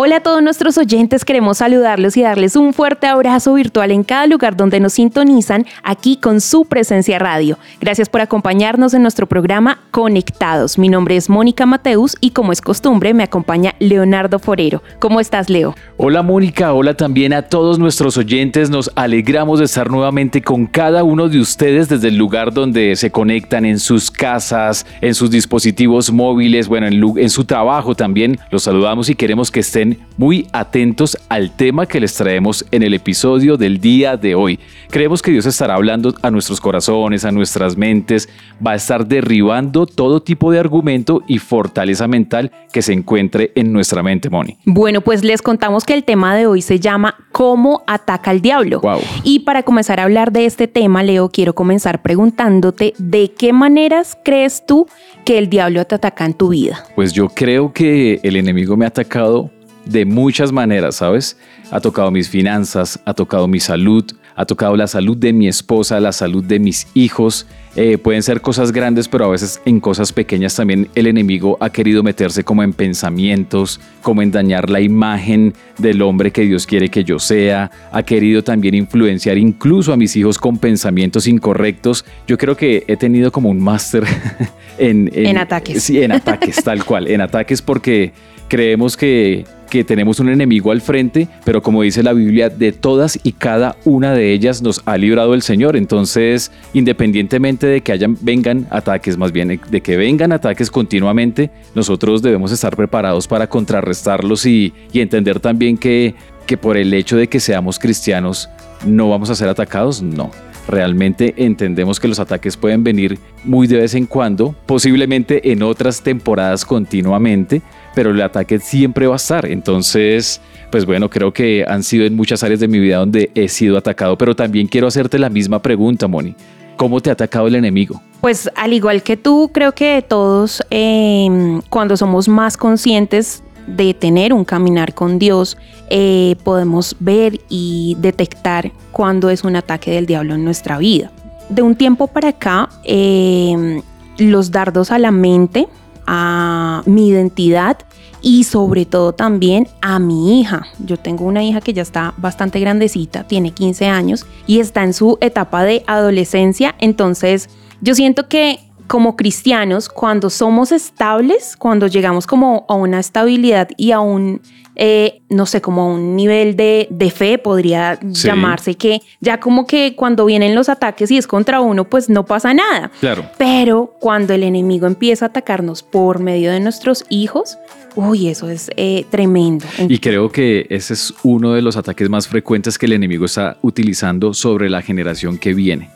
Hola a todos nuestros oyentes, queremos saludarlos y darles un fuerte abrazo virtual en cada lugar donde nos sintonizan aquí con su presencia radio. Gracias por acompañarnos en nuestro programa Conectados. Mi nombre es Mónica Mateus y como es costumbre me acompaña Leonardo Forero. ¿Cómo estás, Leo? Hola Mónica, hola también a todos nuestros oyentes. Nos alegramos de estar nuevamente con cada uno de ustedes desde el lugar donde se conectan en sus casas, en sus dispositivos móviles, bueno, en, en su trabajo también. Los saludamos y queremos que estén muy atentos al tema que les traemos en el episodio del día de hoy. Creemos que Dios estará hablando a nuestros corazones, a nuestras mentes, va a estar derribando todo tipo de argumento y fortaleza mental que se encuentre en nuestra mente, Moni. Bueno, pues les contamos que el tema de hoy se llama ¿Cómo ataca el diablo? Y para comenzar a hablar de este tema, Leo, quiero comenzar preguntándote de qué maneras crees tú que el diablo te ataca en tu vida. Pues yo creo que el enemigo me ha atacado de muchas maneras, ¿sabes? Ha tocado mis finanzas, ha tocado mi salud, ha tocado la salud de mi esposa, la salud de mis hijos. Eh, pueden ser cosas grandes, pero a veces en cosas pequeñas también el enemigo ha querido meterse como en pensamientos, como en dañar la imagen del hombre que Dios quiere que yo sea. Ha querido también influenciar incluso a mis hijos con pensamientos incorrectos. Yo creo que he tenido como un máster en, en, en ataques. Sí, en ataques, tal cual, en ataques porque creemos que que tenemos un enemigo al frente, pero como dice la Biblia, de todas y cada una de ellas nos ha librado el Señor. Entonces, independientemente de que hayan, vengan ataques, más bien de que vengan ataques continuamente, nosotros debemos estar preparados para contrarrestarlos y, y entender también que, que por el hecho de que seamos cristianos no vamos a ser atacados, no realmente entendemos que los ataques pueden venir muy de vez en cuando, posiblemente en otras temporadas continuamente, pero el ataque siempre va a estar. Entonces, pues bueno, creo que han sido en muchas áreas de mi vida donde he sido atacado, pero también quiero hacerte la misma pregunta, Moni. ¿Cómo te ha atacado el enemigo? Pues al igual que tú, creo que todos em, cuando somos más conscientes de tener un caminar con Dios, eh, podemos ver y detectar cuando es un ataque del diablo en nuestra vida. De un tiempo para acá, em, los dardos a la mente, a mi identidad y sobre todo también a mi hija. Yo tengo una hija que ya está bastante grandecita, tiene 15 años y está en su etapa de adolescencia, entonces yo siento que como cristianos, cuando somos estables, cuando llegamos como a una estabilidad y a un eh, no sé, como un nivel de, de fe podría llamarse, que ya como que cuando vienen los ataques y es contra uno, pues no pasa nada. Claro. Pero cuando el enemigo empieza a atacarnos por medio de nuestros hijos, uy, eso es eh, tremendo. Y creo que ese es uno de los ataques más frecuentes que el enemigo está utilizando sobre la generación que viene.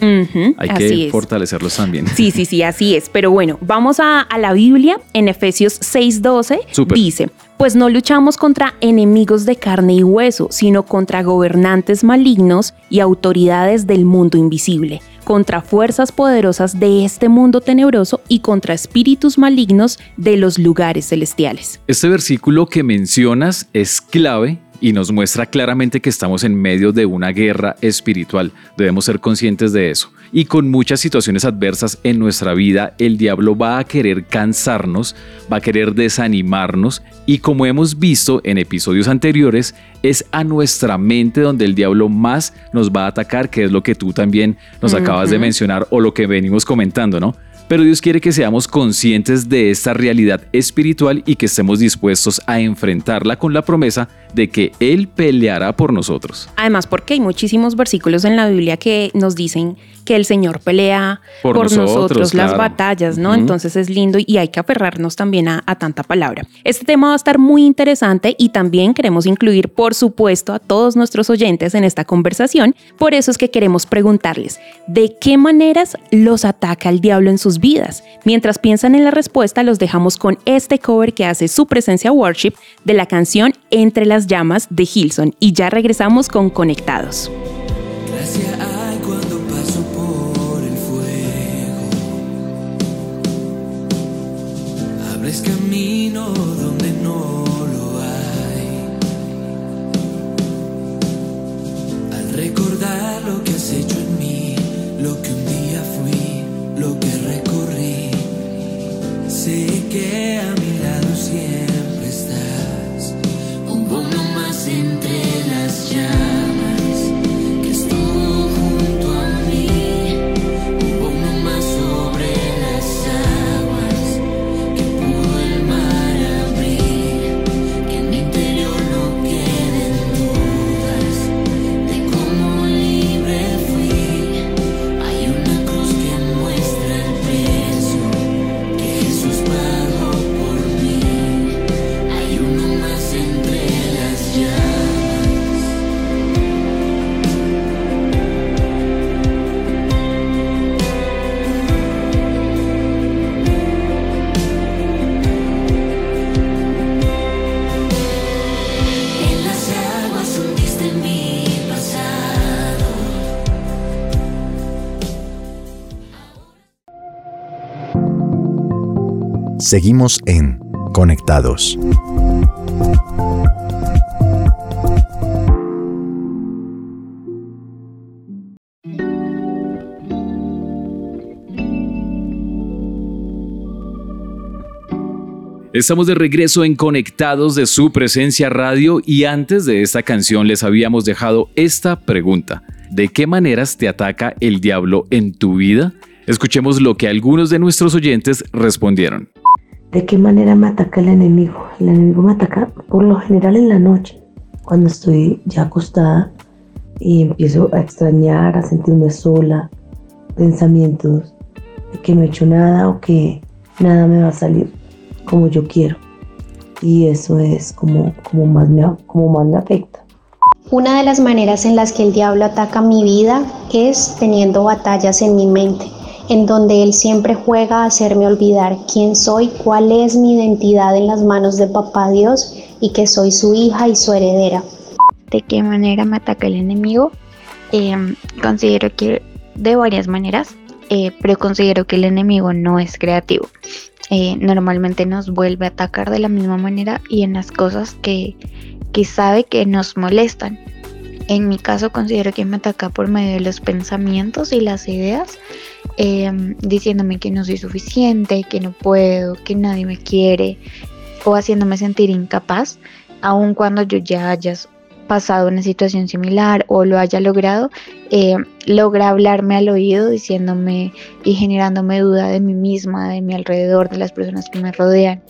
Hay que fortalecerlos también. Sí, sí, sí, así es. Pero bueno, vamos a, a la Biblia en Efesios 6:12. Dice, pues no luchamos contra enemigos de carne y hueso, sino contra gobernantes malignos y autoridades del mundo invisible, contra fuerzas poderosas de este mundo tenebroso y contra espíritus malignos de los lugares celestiales. Este versículo que mencionas es clave y nos muestra claramente que estamos en medio de una guerra espiritual. Debemos ser conscientes de eso. Y con muchas situaciones adversas en nuestra vida, el diablo va a querer cansarnos, va a querer desanimarnos y como hemos visto en episodios anteriores, es a nuestra mente donde el diablo más nos va a atacar, que es lo que tú también nos acabas de mencionar o lo que venimos comentando, ¿no? Pero Dios quiere que seamos conscientes de esta realidad espiritual y que estemos dispuestos a enfrentarla con la promesa de que Él peleará por nosotros. Además, porque hay muchísimos versículos en la Biblia que nos dicen que el Señor pelea por, nosotros, las batallas, ¿no? Entonces es lindo y hay que aferrarnos también a, a, tanta palabra. Este tema va a estar muy interesante y también queremos incluir, por supuesto, a todos nuestros oyentes en esta conversación. Por eso es que queremos preguntarles, ¿de qué maneras los ataca el diablo en sus vidas? Mientras piensan en la respuesta, los dejamos con este cover que hace su presencia worship de la canción Entre las las llamas de Hilson y ya regresamos con Conectados. Gracias hay cuando paso por el fuego. Abres camino donde no lo hay. Al recordar lo que has hecho en mí, lo que un día fui, lo que recorrí, sé que Seguimos en Conectados. Estamos de regreso en Conectados de su presencia radio y antes de esta canción les habíamos dejado esta pregunta. ¿De qué maneras te ataca el diablo en tu vida? Escuchemos lo que algunos de nuestros oyentes respondieron. ¿De qué manera me ataca el enemigo? El enemigo me ataca por lo general en la noche, cuando estoy ya acostada y empiezo a extrañar, a sentirme sola, pensamientos de que no he hecho nada o que nada me va a salir como yo quiero. Y eso es como, como, más, me, como más me afecta. Una de las maneras en las que el diablo ataca mi vida es teniendo batallas en mi mente, en donde él siempre juega a hacerme olvidar quién soy, cuál es mi identidad en las manos de papá Dios y que soy su hija y su heredera. ¿De qué manera me ataca el enemigo? Eh, considero que de varias maneras, eh, pero considero que el enemigo no es creativo. Eh, normalmente nos vuelve a atacar de la misma manera y en las cosas que, que sabe que nos molestan. En mi caso considero que me ataca por medio de los pensamientos y las ideas, em, diciéndome que no soy suficiente, que no puedo, que nadie me quiere o haciéndome sentir incapaz, aun cuando yo ya haya pasado una situación similar o lo haya logrado, eh, logra hablarme al oído diciéndome y generándome duda de mí misma, de mi alrededor, de las personas que me rodean.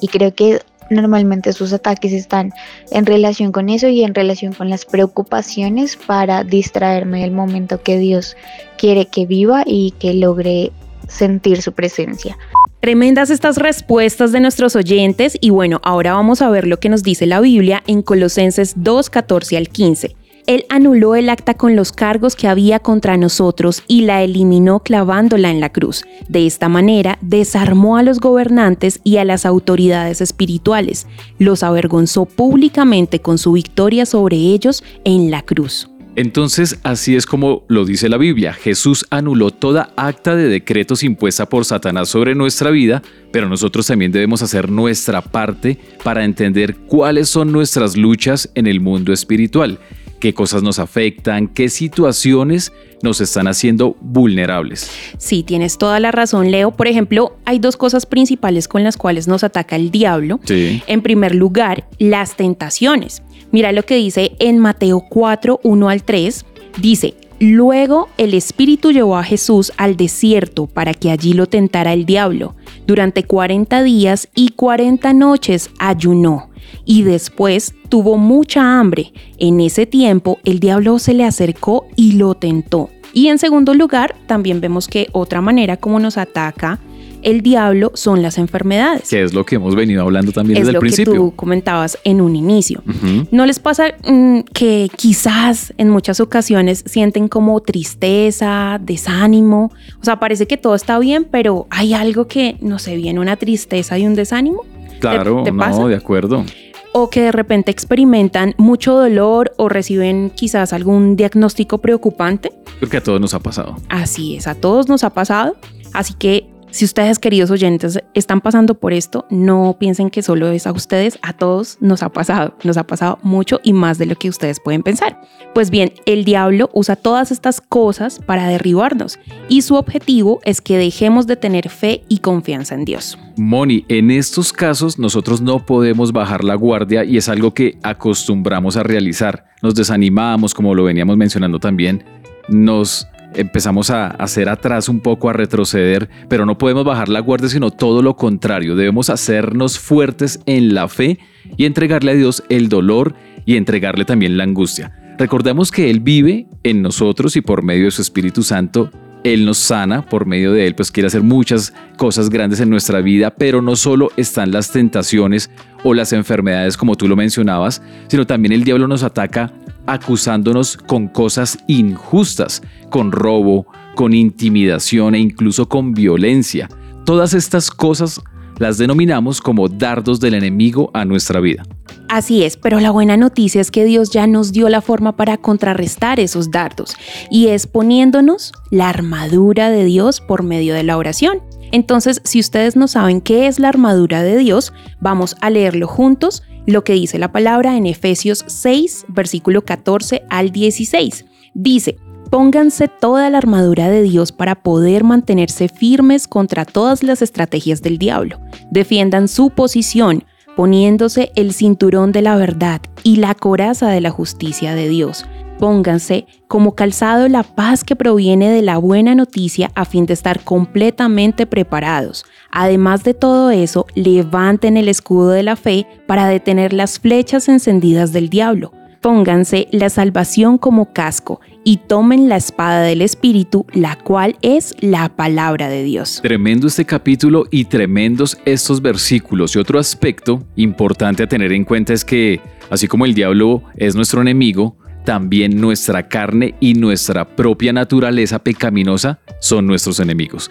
Y creo que normalmente sus ataques están en relación con eso y en relación con las preocupaciones para distraerme del momento que Dios quiere que viva y que logre sentir su presencia. Tremendas estas respuestas de nuestros oyentes y bueno, ahora vamos a ver lo que nos dice la Biblia en Colosenses 2, 14 al 15. Él anuló el acta con los cargos que había contra nosotros y la eliminó clavándola en la cruz. De esta manera, desarmó a los gobernantes y a las autoridades espirituales, los avergonzó públicamente con su victoria sobre ellos en la cruz. Entonces, así es como lo dice la Biblia. Jesús anuló toda acta de decretos impuesta por Satanás sobre nuestra vida, pero nosotros también debemos hacer nuestra parte para entender cuáles son nuestras luchas en el mundo espiritual, qué cosas nos afectan, qué situaciones nos están haciendo vulnerables. Sí, tienes toda la razón, Leo. Por ejemplo, hay dos cosas principales con las cuales nos ataca el diablo. Sí. En primer lugar, las tentaciones. Mira lo que dice en Mateo 4, 1 al 3. Dice, Luego el Espíritu llevó a Jesús al desierto para que allí lo tentara el diablo. Durante 40 días y 40 noches ayunó y después tuvo mucha hambre. En ese tiempo el diablo se le acercó y lo tentó. Y en segundo lugar, también vemos que otra manera como nos ataca el diablo son las enfermedades. Que es lo que hemos venido hablando también es desde lo el principio. que tú comentabas en un inicio. ¿No les pasa mm, que quizás en muchas ocasiones sienten como tristeza, desánimo? O sea, parece que todo está bien, pero hay algo que no sé, viene una tristeza y un desánimo. Claro, te no, de acuerdo. O que de repente experimentan mucho dolor o reciben quizás algún diagnóstico preocupante. Creo que a todos nos ha pasado. Así es, a todos nos ha pasado. Así que si ustedes, queridos oyentes, están pasando por esto, no piensen que solo es a ustedes, a todos nos ha pasado. Nos ha pasado mucho y más de lo que ustedes pueden pensar. Pues bien, el diablo usa todas estas cosas para derribarnos y su objetivo es que dejemos de tener fe y confianza en Dios. Moni, en estos casos nosotros no podemos bajar la guardia y es algo que acostumbramos a realizar. Nos desanimamos, como lo veníamos mencionando también, nos empezamos a hacer atrás un poco, a retroceder, pero no podemos bajar la guardia, sino todo lo contrario. Debemos hacernos fuertes en la fe y entregarle a Dios el dolor y entregarle también la angustia. Recordemos que Él vive en nosotros y por medio de su Espíritu Santo él nos sana, por medio de Él, pues quiere hacer muchas cosas grandes en nuestra vida, pero no solo están las tentaciones o las enfermedades como tú lo mencionabas, sino también el diablo nos ataca acusándonos con cosas injustas, con robo, con intimidación e incluso con violencia. Todas estas cosas las denominamos como dardos del enemigo a nuestra vida. Así es, pero la buena noticia es que Dios ya nos dio la forma para contrarrestar esos dardos y es poniéndonos la armadura de Dios por medio de la oración. Entonces, si ustedes no saben qué es la armadura de Dios, vamos a leerlo juntos, lo que dice la palabra en Efesios 6, versículo 14 al 16. Dice, Pónganse toda la armadura de Dios para poder mantenerse firmes contra todas las estrategias del diablo. Defiendan su posición, poniéndose el cinturón de la verdad y la coraza de la justicia de Dios. Pónganse como calzado la paz que proviene de la buena noticia a fin de estar completamente preparados. Además de todo eso, levanten el escudo de la fe para detener las flechas encendidas del diablo. Pónganse la salvación como casco y tomen la espada del Espíritu, la cual es la palabra de Dios. Tremendo este capítulo y tremendos estos versículos. Y otro aspecto importante a tener en cuenta es que, así como el diablo es nuestro enemigo, también nuestra carne y nuestra propia naturaleza pecaminosa son nuestros enemigos.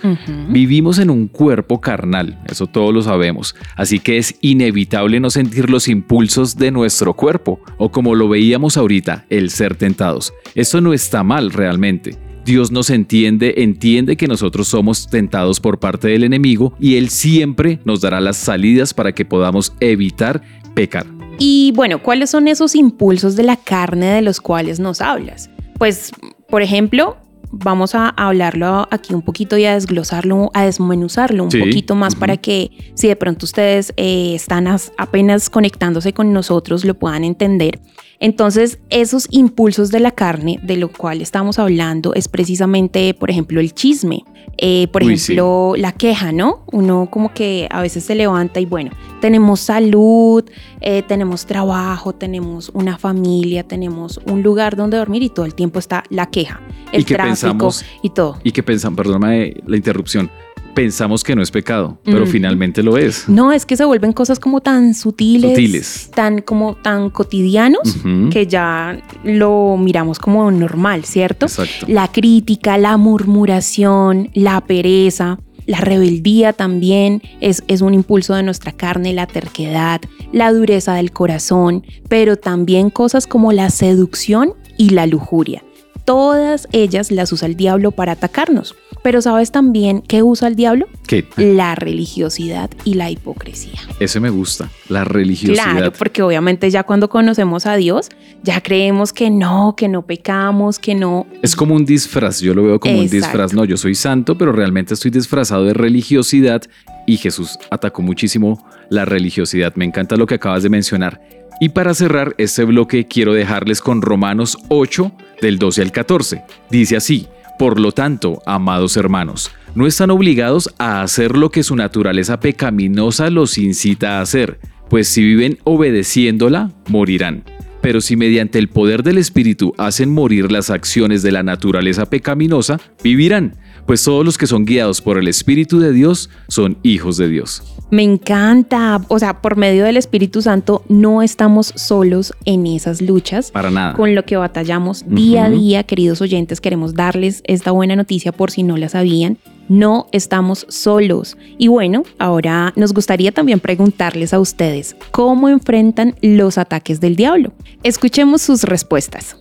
Vivimos en un cuerpo carnal, eso todos lo sabemos, así que es inevitable no sentir los impulsos de nuestro cuerpo, o como lo veíamos ahorita, el ser tentados. Esto no está mal realmente. Dios nos entiende, entiende que nosotros somos tentados por parte del enemigo y Él siempre nos dará las salidas para que podamos evitar pecar. Y bueno, ¿cuáles son esos impulsos de la carne de los cuales nos hablas? Pues, por ejemplo, vamos a hablarlo aquí un poquito y a desglosarlo, a desmenuzarlo un poquito más para que si de pronto ustedes eh, están apenas conectándose con nosotros lo puedan entender. Entonces, esos impulsos de la carne, de lo cual estamos hablando, es precisamente, por ejemplo, el chisme. Eh, por ejemplo, la queja, ¿no? Uno como que a veces se levanta y bueno, tenemos salud, eh, tenemos trabajo, tenemos una familia, tenemos un lugar donde dormir y todo el tiempo está la queja, el tráfico y todo. Y que pensan, perdóname la interrupción, pensamos que no es pecado, pero finalmente lo es. No, es que se vuelven cosas como tan sutiles, tan como tan cotidianos que ya lo miramos como normal, ¿cierto? Exacto. La crítica, la murmuración, la pereza. La rebeldía también es, es, un impulso de nuestra carne, la terquedad, la dureza del corazón, pero también cosas como la seducción y la lujuria. Todas ellas las usa el diablo para atacarnos. Pero ¿sabes también qué usa el diablo? ¿Qué? La religiosidad y la hipocresía. Eso me gusta, la religiosidad. Claro, porque obviamente ya cuando conocemos a Dios, ya creemos que no, que no pecamos, que no. Es como un disfraz, yo lo veo como un disfraz. No, yo soy santo, pero realmente estoy disfrazado de religiosidad y Jesús atacó muchísimo la religiosidad. Me encanta lo que acabas de mencionar. Y para cerrar este bloque quiero dejarles con Romanos 8 del 12 al 14. Dice así, por lo tanto, amados hermanos, no están obligados a hacer lo que su naturaleza pecaminosa los incita a hacer, pues si viven obedeciéndola, morirán. Pero si mediante el poder del Espíritu hacen morir las acciones de la naturaleza pecaminosa, vivirán, pues todos los que son guiados por el Espíritu de Dios son hijos de Dios. Me encanta, o sea, por medio del Espíritu Santo no estamos solos en esas luchas. Para nada. Con lo que batallamos día a día, queridos oyentes, queremos darles esta buena noticia por si no la sabían. No estamos solos. Y bueno, ahora nos gustaría también preguntarles a ustedes, ¿cómo enfrentan los ataques del diablo? Escuchemos sus respuestas.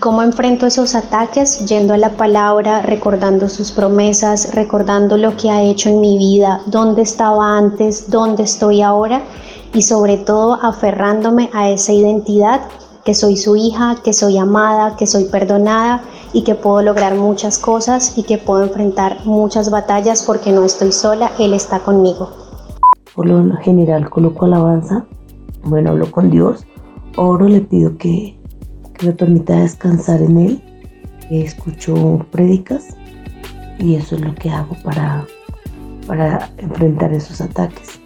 ¿Cómo enfrento esos ataques? Yendo a la palabra, recordando sus promesas, recordando lo que ha hecho en mi vida, dónde estaba antes, dónde estoy ahora y sobre todo aferrándome a esa identidad que soy su hija, que soy amada, que soy perdonada y que puedo lograr muchas cosas y que puedo enfrentar muchas batallas porque no estoy sola, Él está conmigo. Por lo general coloco alabanza, bueno, hablo con Dios, oro, le pido que que me permita descansar en Él. Escucho prédicas y eso es lo que hago para, para enfrentar esos ataques.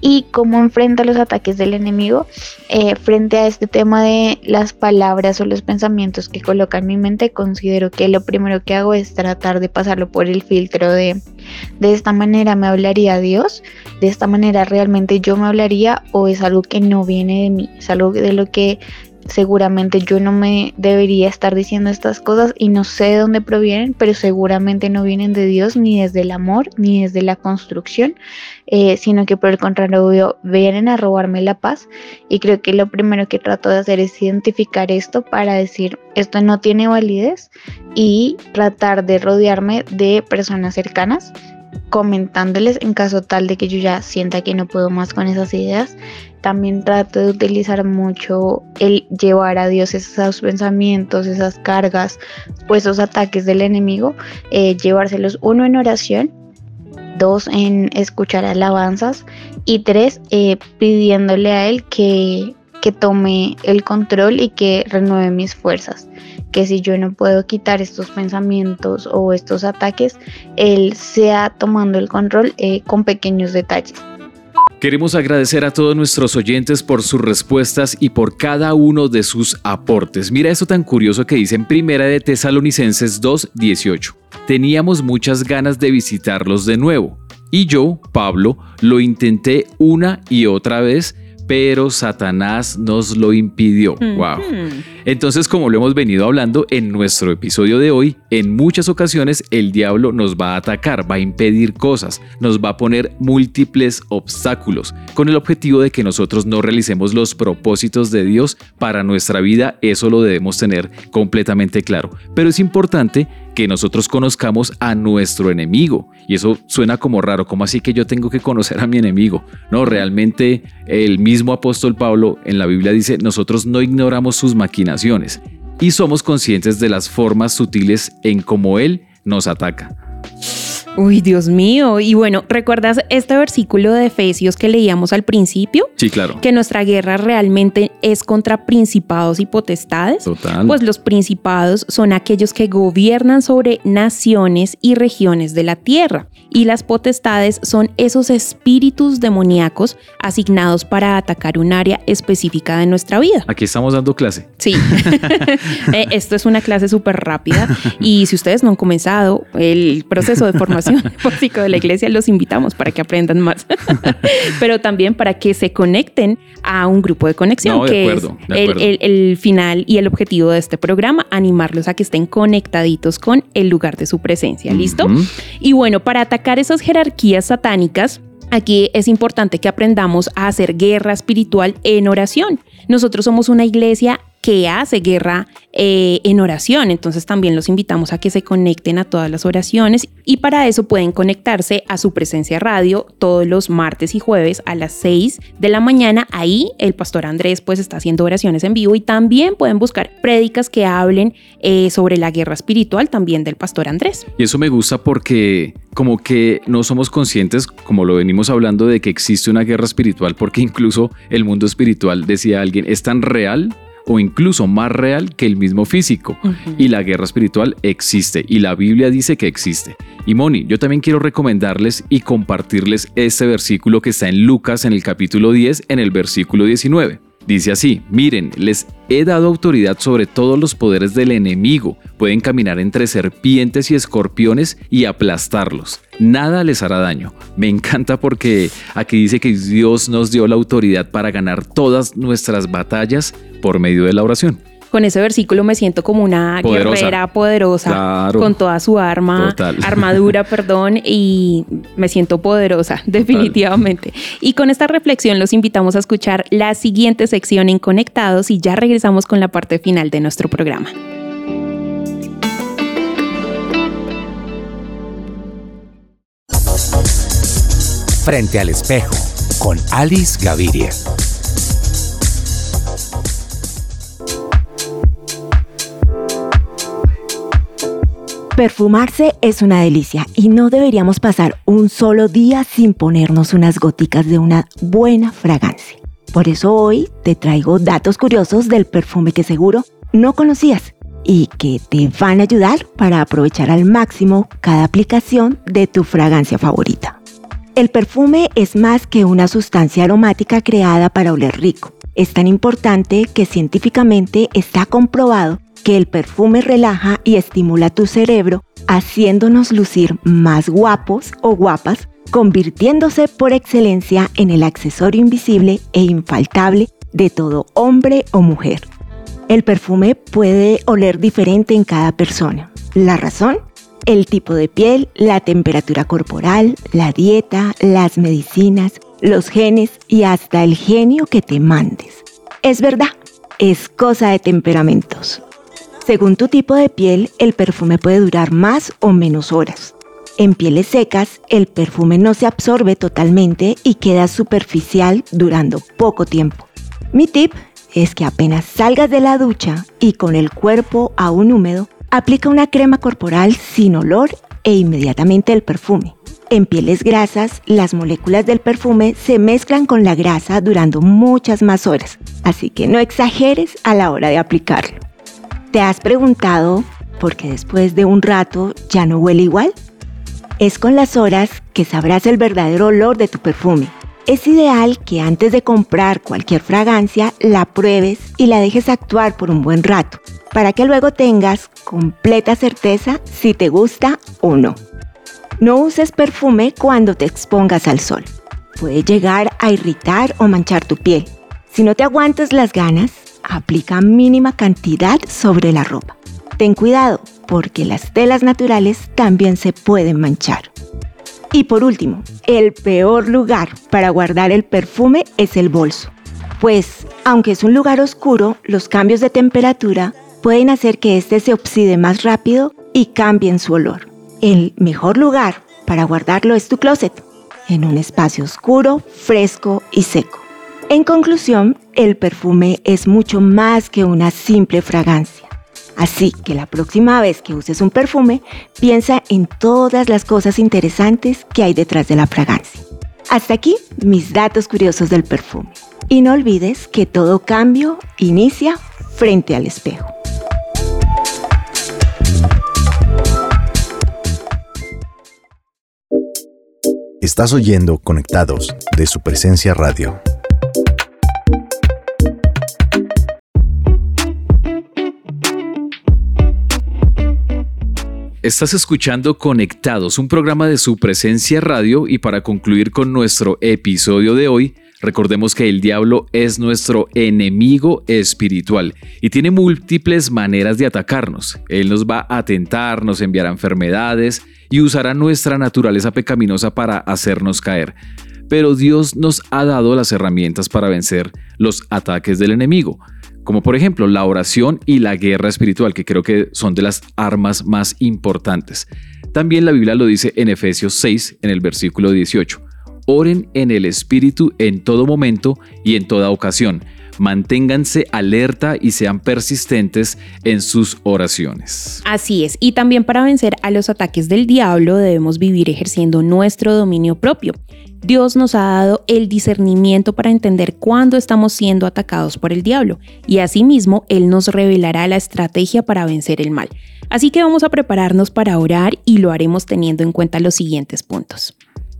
¿Y cómo enfrenta los ataques del enemigo? Eh, frente a este tema de las palabras o los pensamientos que coloca en mi mente, considero que lo primero que hago es tratar de pasarlo por el filtro de de esta manera me hablaría Dios, de esta manera realmente yo me hablaría o es algo que no viene de mí, es algo de lo que seguramente yo no me debería estar diciendo estas cosas y no sé de dónde provienen, pero seguramente no vienen de Dios ni desde el amor ni desde la construcción, eh, sino que por el contrario vienen a robarme la paz. Y creo que lo primero que trato de hacer es identificar esto para decir esto no tiene validez y tratar de rodearme de personas cercanas comentándoles en caso tal de que yo ya sienta que no puedo más con esas ideas. También trato de utilizar mucho el llevar a Dios esos pensamientos, esas cargas o esos ataques del enemigo, eh, llevárselos uno en oración, dos en escuchar alabanzas y tres eh, pidiéndole a Él que, que tome el control y que renueve mis fuerzas que si yo no puedo quitar estos pensamientos o estos ataques, él sea tomando el control eh, con pequeños detalles. Queremos agradecer a todos nuestros oyentes por sus respuestas y por cada uno de sus aportes. Mira esto tan curioso que dice en Primera de Tesalonicenses 2:18. Teníamos muchas ganas de visitarlos de nuevo. Y yo, Pablo, lo intenté una y otra vez, pero Satanás nos lo impidió. Wow. Entonces, como lo hemos venido hablando en nuestro episodio de hoy, en muchas ocasiones el diablo nos va a atacar, va a impedir cosas, nos va a poner múltiples obstáculos, con el objetivo de que nosotros no realicemos los propósitos de Dios para nuestra vida. Eso lo debemos tener completamente claro. Pero es importante que nosotros conozcamos a nuestro enemigo. Y eso suena como raro, como así que yo tengo que conocer a mi enemigo? No, realmente el mismo apóstol Pablo en la Biblia dice, nosotros no ignoramos sus maquinaciones y somos conscientes de las formas sutiles en cómo Él nos ataca. Uy, Dios mío. Y bueno, ¿recuerdas este versículo de Efesios que leíamos al principio? Sí, claro. Que nuestra guerra realmente es contra principados y potestades. Total. Pues los principados son aquellos que gobiernan sobre naciones y regiones de la tierra. Y las potestades son esos espíritus demoníacos asignados para atacar un área específica de nuestra vida. Aquí estamos dando clase. Sí, Eh, esto es una clase súper rápida y si ustedes no han comenzado el proceso de formación básico de la iglesia, los invitamos para que aprendan más, pero también para que se conecten a un grupo de conexión, No, de que acuerdo, es el, acuerdo. el- el final y el objetivo de este programa, animarlos a que estén conectaditos con el lugar de su presencia, ¿listo? Y bueno, para atacar esas jerarquías satánicas, aquí es importante que aprendamos a hacer guerra espiritual en oración. Nosotros somos una iglesia que hace guerra eh, en oración, entonces también los invitamos a que se conecten a todas las oraciones y para eso pueden conectarse a su presencia radio todos los martes y jueves a las 6 de la mañana. Ahí el pastor Andrés pues está haciendo oraciones en vivo y también pueden buscar prédicas que hablen eh, sobre la guerra espiritual también del pastor Andrés. Y eso me gusta porque como que no somos conscientes, como lo venimos hablando, de que existe una guerra espiritual, porque incluso el mundo espiritual, decía alguien, es tan real o incluso más real que el mismo físico. Y la guerra espiritual existe y la Biblia dice que existe. Y Moni, yo también quiero recomendarles y compartirles este versículo que está en Lucas en el capítulo 10, en el versículo 19. Dice así, miren, les he dado autoridad sobre todos los poderes del enemigo. Pueden caminar entre serpientes y escorpiones y aplastarlos. Nada les hará daño. Me encanta porque aquí dice que Dios nos dio la autoridad para ganar todas nuestras batallas por medio de la oración. Con ese versículo me siento como una Poderosa. guerrera poderosa Claro. con toda su arma, Total. armadura, perdón, y me siento poderosa, definitivamente. Y con esta reflexión los invitamos a escuchar la siguiente sección en Conectados y ya regresamos con la parte final de nuestro programa. Frente al espejo con Alice Gaviria. Perfumarse es una delicia y no deberíamos pasar un solo día sin ponernos unas goticas de una buena fragancia. Por eso hoy te traigo datos curiosos del perfume que seguro no conocías y que te van a ayudar para aprovechar al máximo cada aplicación de tu fragancia favorita. El perfume es más que una sustancia aromática creada para oler rico. Es tan importante que científicamente está comprobado que el perfume relaja y estimula tu cerebro, haciéndonos lucir más guapos o guapas, convirtiéndose por excelencia en el accesorio invisible e infaltable de todo hombre o mujer. El perfume puede oler diferente en cada persona. ¿La razón? El tipo de piel, la temperatura corporal, la dieta, las medicinas, los genes y hasta el genio que te mandes. Es verdad, es cosa de temperamentos. Según tu tipo de piel, el perfume puede durar más o menos horas. En pieles secas, el perfume no se absorbe totalmente y queda superficial durando poco tiempo. Mi tip es que apenas salgas de la ducha y con el cuerpo aún húmedo, aplica una crema corporal sin olor e inmediatamente el perfume. En pieles grasas, las moléculas del perfume se mezclan con la grasa durando muchas más horas, así que no exageres a la hora de aplicarlo. ¿Te has preguntado por qué después de un rato ya no huele igual? Es con las horas que sabrás el verdadero olor de tu perfume. Es ideal que antes de comprar cualquier fragancia la pruebes y la dejes actuar por un buen rato, para que luego tengas completa certeza si te gusta o no. No uses perfume cuando te expongas al sol. Puede llegar a irritar o manchar tu piel. Si no te aguantas las ganas, aplica mínima cantidad sobre la ropa. Ten cuidado, porque las telas naturales también se pueden manchar. Y por último, el peor lugar para guardar el perfume es el bolso. Pues, aunque es un lugar oscuro, los cambios de temperatura pueden hacer que éste se oxide más rápido y cambie su olor. El mejor lugar para guardarlo es tu closet, en un espacio oscuro, fresco y seco. En conclusión, el perfume es mucho más que una simple fragancia. Así que la próxima vez que uses un perfume, piensa en todas las cosas interesantes que hay detrás de la fragancia. Hasta aquí mis datos curiosos del perfume. Y no olvides que todo cambio inicia frente al espejo. Estás oyendo Conectados de su presencia radio. Estás escuchando Conectados, un programa de su presencia radio y para concluir con nuestro episodio de hoy, recordemos que el diablo es nuestro enemigo espiritual y tiene múltiples maneras de atacarnos. Él nos va a atentar, nos enviará enfermedades y usará nuestra naturaleza pecaminosa para hacernos caer. Pero Dios nos ha dado las herramientas para vencer los ataques del enemigo como por ejemplo la oración y la guerra espiritual, que creo que son de las armas más importantes. También la Biblia lo dice en Efesios 6, en el versículo 18. Oren en el Espíritu en todo momento y en toda ocasión. Manténganse alerta y sean persistentes en sus oraciones. Así es, y también para vencer a los ataques del diablo debemos vivir ejerciendo nuestro dominio propio. Dios nos ha dado el discernimiento para entender cuándo estamos siendo atacados por el diablo y asimismo Él nos revelará la estrategia para vencer el mal. Así que vamos a prepararnos para orar y lo haremos teniendo en cuenta los siguientes puntos.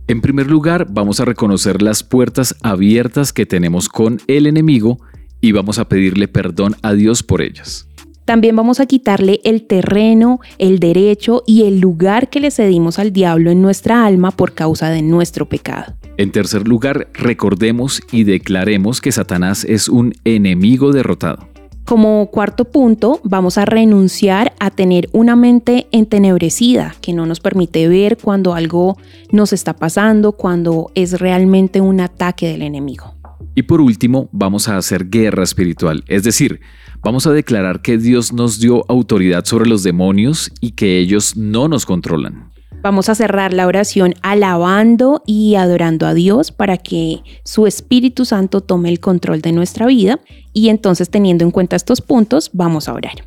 En primer lugar, vamos a reconocer las puertas abiertas que tenemos con el enemigo y vamos a pedirle perdón a Dios por ellas. También vamos a quitarle el terreno, el derecho y el lugar que le cedimos al diablo en nuestra alma por causa de nuestro pecado. En tercer lugar, recordemos y declaremos que Satanás es un enemigo derrotado. Como cuarto punto, vamos a renunciar a tener una mente entenebrecida que no nos permite ver cuando algo nos está pasando, cuando es realmente un ataque del enemigo. Y por último, vamos a hacer guerra espiritual, es decir, vamos a declarar que Dios nos dio autoridad sobre los demonios y que ellos no nos controlan. Vamos a cerrar la oración alabando y adorando a Dios para que su Espíritu Santo tome el control de nuestra vida y entonces teniendo en cuenta estos puntos vamos a orar.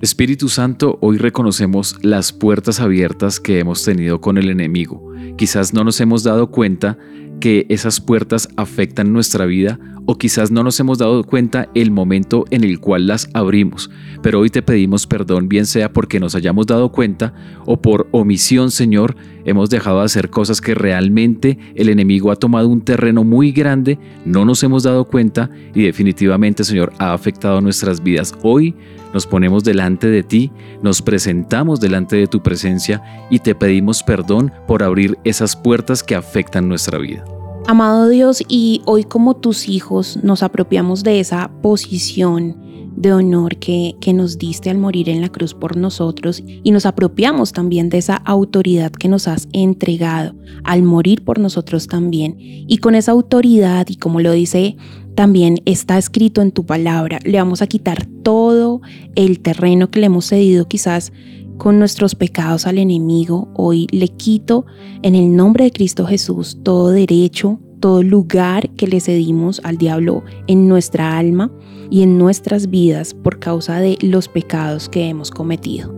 Espíritu Santo, hoy reconocemos las puertas abiertas que hemos tenido con el enemigo. Quizás no nos hemos dado cuenta que esas puertas afectan nuestra vida o quizás no nos hemos dado cuenta el momento en el cual las abrimos, pero hoy te pedimos perdón, bien sea porque nos hayamos dado cuenta o por omisión, Señor, hemos dejado de hacer cosas que realmente el enemigo ha tomado un terreno muy grande, no nos hemos dado cuenta y definitivamente, Señor, ha afectado nuestras vidas. Hoy nos ponemos delante de ti, nos presentamos delante de tu presencia y te pedimos perdón por abrir esas puertas que afectan nuestra vida. Amado Dios, y hoy como tus hijos nos apropiamos de esa posición de honor que, que, nos diste al morir en la cruz por nosotros y nos apropiamos también de esa autoridad que nos has entregado al morir por nosotros también. Y con esa autoridad y como lo dice también está escrito en tu palabra. Le vamos a quitar todo el terreno que le hemos cedido quizás con nuestros pecados al enemigo. Hoy le quito en el nombre de Cristo Jesús todo derecho, todo lugar que le cedimos al diablo en nuestra alma y en nuestras vidas por causa de los pecados que hemos cometido.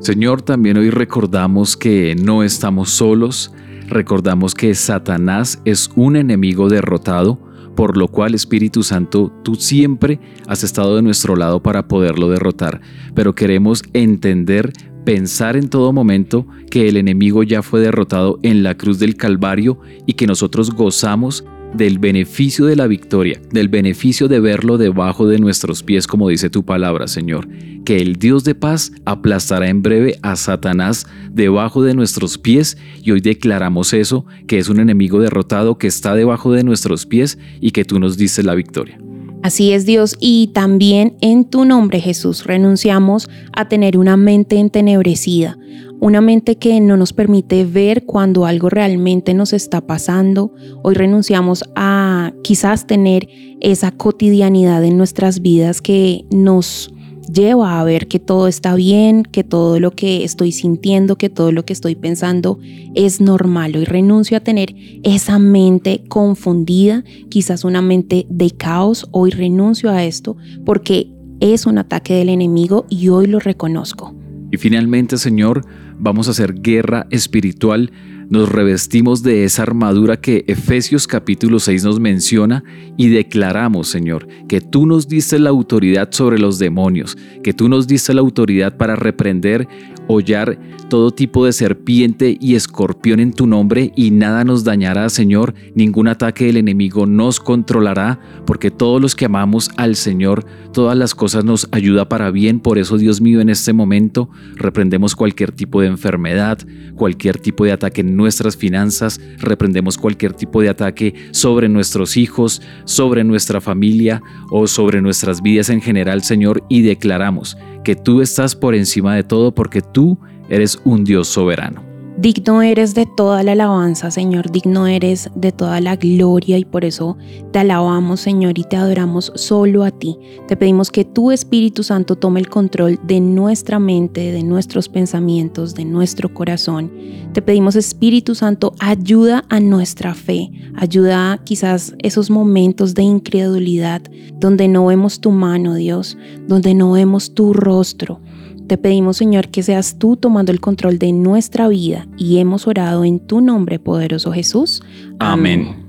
Señor, también hoy recordamos que no estamos solos, recordamos que Satanás es un enemigo derrotado, por lo cual Espíritu Santo, tú siempre has estado de nuestro lado para poderlo derrotar, pero queremos entender pensar en todo momento que el enemigo ya fue derrotado en la cruz del Calvario y que nosotros gozamos del beneficio de la victoria, del beneficio de verlo debajo de nuestros pies, como dice tu palabra, Señor, que el Dios de paz aplastará en breve a Satanás debajo de nuestros pies y hoy declaramos eso, que es un enemigo derrotado que está debajo de nuestros pies y que tú nos dices la victoria. Así es Dios, y también en tu nombre Jesús renunciamos a tener una mente entenebrecida, una mente que no nos permite ver cuando algo realmente nos está pasando. Hoy renunciamos a quizás tener esa cotidianidad en nuestras vidas que nos lleva a ver que todo está bien, que todo lo que estoy sintiendo, que todo lo que estoy pensando es normal. Hoy renuncio a tener esa mente confundida, quizás una mente de caos. Hoy renuncio a esto porque es un ataque del enemigo y hoy lo reconozco. Y finalmente, Señor, vamos a hacer guerra espiritual nos revestimos de esa armadura que Efesios capítulo 6 nos menciona y declaramos, Señor, que tú nos diste la autoridad sobre los demonios, que tú nos diste la autoridad para reprender, hollar todo tipo de serpiente y escorpión en tu nombre y nada nos dañará, Señor, ningún ataque del enemigo nos controlará, porque todos los que amamos al Señor, todas las cosas nos ayuda para bien, por eso Dios mío en este momento reprendemos cualquier tipo de enfermedad, cualquier tipo de ataque nuestras finanzas, reprendemos cualquier tipo de ataque sobre nuestros hijos, sobre nuestra familia o sobre nuestras vidas en general, Señor, y declaramos que tú estás por encima de todo porque tú eres un Dios soberano. Digno eres de toda la alabanza, Señor, digno eres de toda la gloria y por eso te alabamos, Señor, y te adoramos solo a ti. Te pedimos que tu Espíritu Santo tome el control de nuestra mente, de nuestros pensamientos, de nuestro corazón. Te pedimos, Espíritu Santo, ayuda a nuestra fe, ayuda quizás esos momentos de incredulidad donde no vemos tu mano, Dios, donde no vemos tu rostro. Te pedimos, Señor, que seas tú tomando el control de nuestra vida y hemos orado en tu nombre, poderoso Jesús. Amén.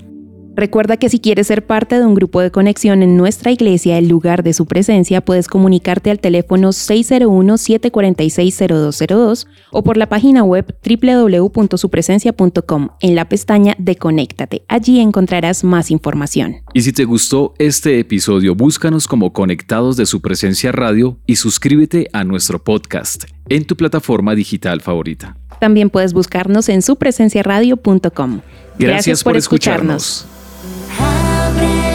Recuerda que si quieres ser parte de un grupo de conexión en nuestra iglesia, el lugar de su presencia, puedes comunicarte al teléfono 601-746-0202 o por la página web www.supresencia.com en la pestaña de Conéctate. Allí encontrarás más información. Y si te gustó este episodio, búscanos como Conectados de su Presencia Radio y suscríbete a nuestro podcast en tu plataforma digital favorita. También puedes buscarnos en supresenciaradio.com. Gracias, por, escucharnos. Los cielos,